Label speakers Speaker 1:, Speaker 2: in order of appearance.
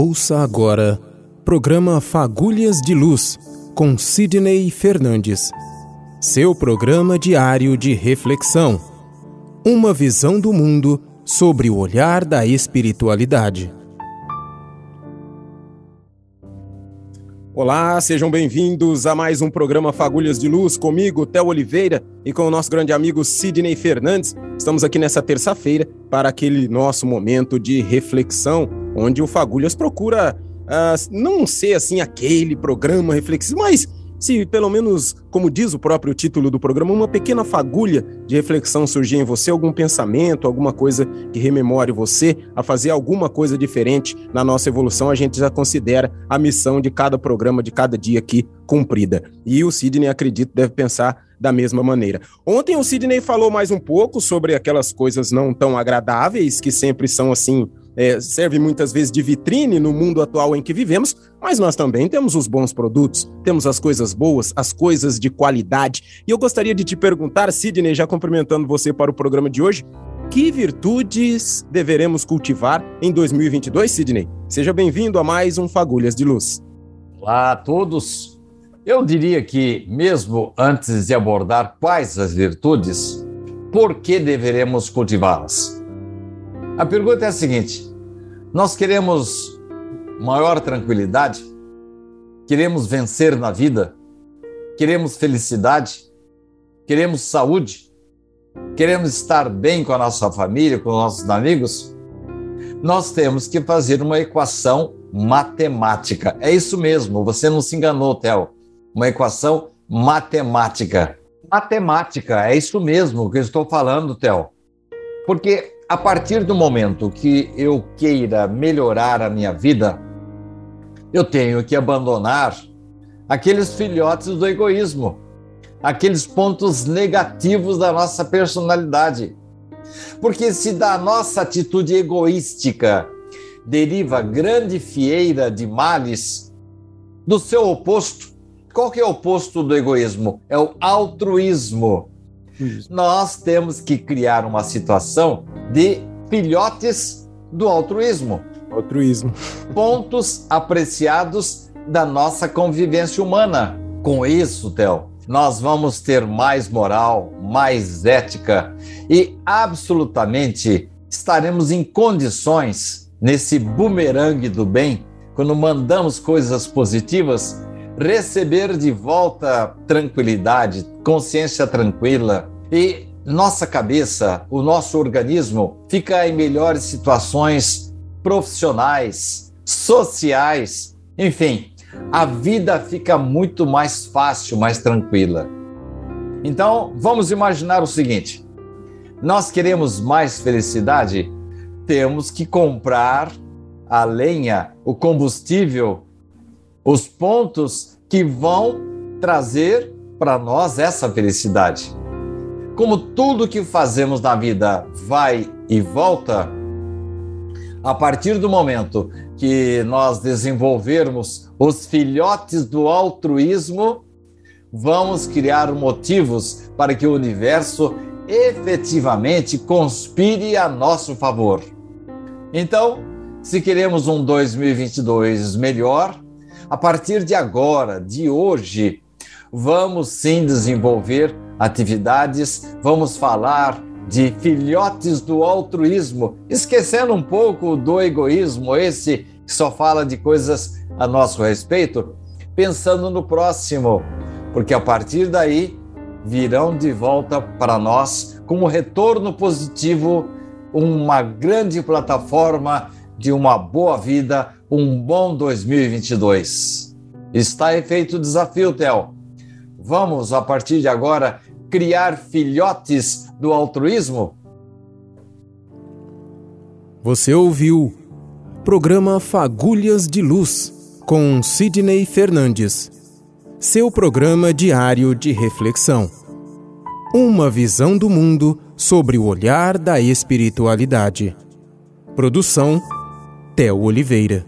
Speaker 1: Ouça agora programa Fagulhas de Luz com Sidney Fernandes. Seu programa diário de reflexão. Uma visão do mundo sobre o olhar da espiritualidade.
Speaker 2: Olá, sejam bem-vindos a mais um programa Fagulhas de Luz comigo, Theo Oliveira, e com o nosso grande amigo Sidney Fernandes. Estamos aqui nessa terça-feira para aquele nosso momento de reflexão, onde o Fagulhas procura uh, não ser assim aquele programa reflexivo, mas se pelo menos, como diz o próprio título do programa, uma pequena fagulha de reflexão surgir em você, algum pensamento, alguma coisa que rememore você a fazer alguma coisa diferente na nossa evolução, a gente já considera a missão de cada programa, de cada dia aqui cumprida. E o Sidney, acredito, deve pensar da mesma maneira. Ontem o Sidney falou mais um pouco sobre aquelas coisas não tão agradáveis que sempre são assim é, serve muitas vezes de vitrine no mundo atual em que vivemos, mas nós também temos os bons produtos, temos as coisas boas, as coisas de qualidade. E eu gostaria de te perguntar, Sidney, já cumprimentando você para o programa de hoje, que virtudes deveremos cultivar em 2022, Sidney? Seja bem-vindo a mais um Fagulhas de Luz.
Speaker 3: Olá a todos. Eu diria que, mesmo antes de abordar quais as virtudes, por que deveremos cultivá-las? A pergunta é a seguinte: nós queremos maior tranquilidade, queremos vencer na vida, queremos felicidade, queremos saúde, queremos estar bem com a nossa família, com os nossos amigos. Nós temos que fazer uma equação matemática. É isso mesmo, você não se enganou, Theo. Uma equação matemática. Matemática, é isso mesmo que eu estou falando, Theo. Porque a partir do momento que eu queira melhorar a minha vida, eu tenho que abandonar aqueles filhotes do egoísmo, aqueles pontos negativos da nossa personalidade. Porque se da nossa atitude egoística deriva grande fieira de males, do seu oposto, qual que é o oposto do egoísmo? É o altruísmo. Isso. Nós temos que criar uma situação de filhotes do altruísmo.
Speaker 2: Altruísmo.
Speaker 3: Pontos apreciados da nossa convivência humana. Com isso, Theo, nós vamos ter mais moral, mais ética e absolutamente estaremos em condições, nesse bumerangue do bem, quando mandamos coisas positivas, receber de volta tranquilidade, consciência tranquila. E nossa cabeça, o nosso organismo fica em melhores situações profissionais, sociais, enfim, a vida fica muito mais fácil, mais tranquila. Então, vamos imaginar o seguinte: nós queremos mais felicidade, temos que comprar a lenha, o combustível, os pontos que vão trazer para nós essa felicidade. Como tudo que fazemos na vida vai e volta, a partir do momento que nós desenvolvermos os filhotes do altruísmo, vamos criar motivos para que o universo efetivamente conspire a nosso favor. Então, se queremos um 2022 melhor, a partir de agora, de hoje, vamos sim desenvolver atividades, vamos falar de filhotes do altruísmo, esquecendo um pouco do egoísmo, esse que só fala de coisas a nosso respeito, pensando no próximo, porque a partir daí virão de volta para nós como retorno positivo uma grande plataforma de uma boa vida, um bom 2022. Está feito o desafio, Theo. Vamos, a partir de agora, criar filhotes do altruísmo?
Speaker 1: Você ouviu programa Fagulhas de Luz com Sidney Fernandes. Seu programa diário de reflexão. Uma visão do mundo sobre o olhar da espiritualidade. Produção Theo Oliveira.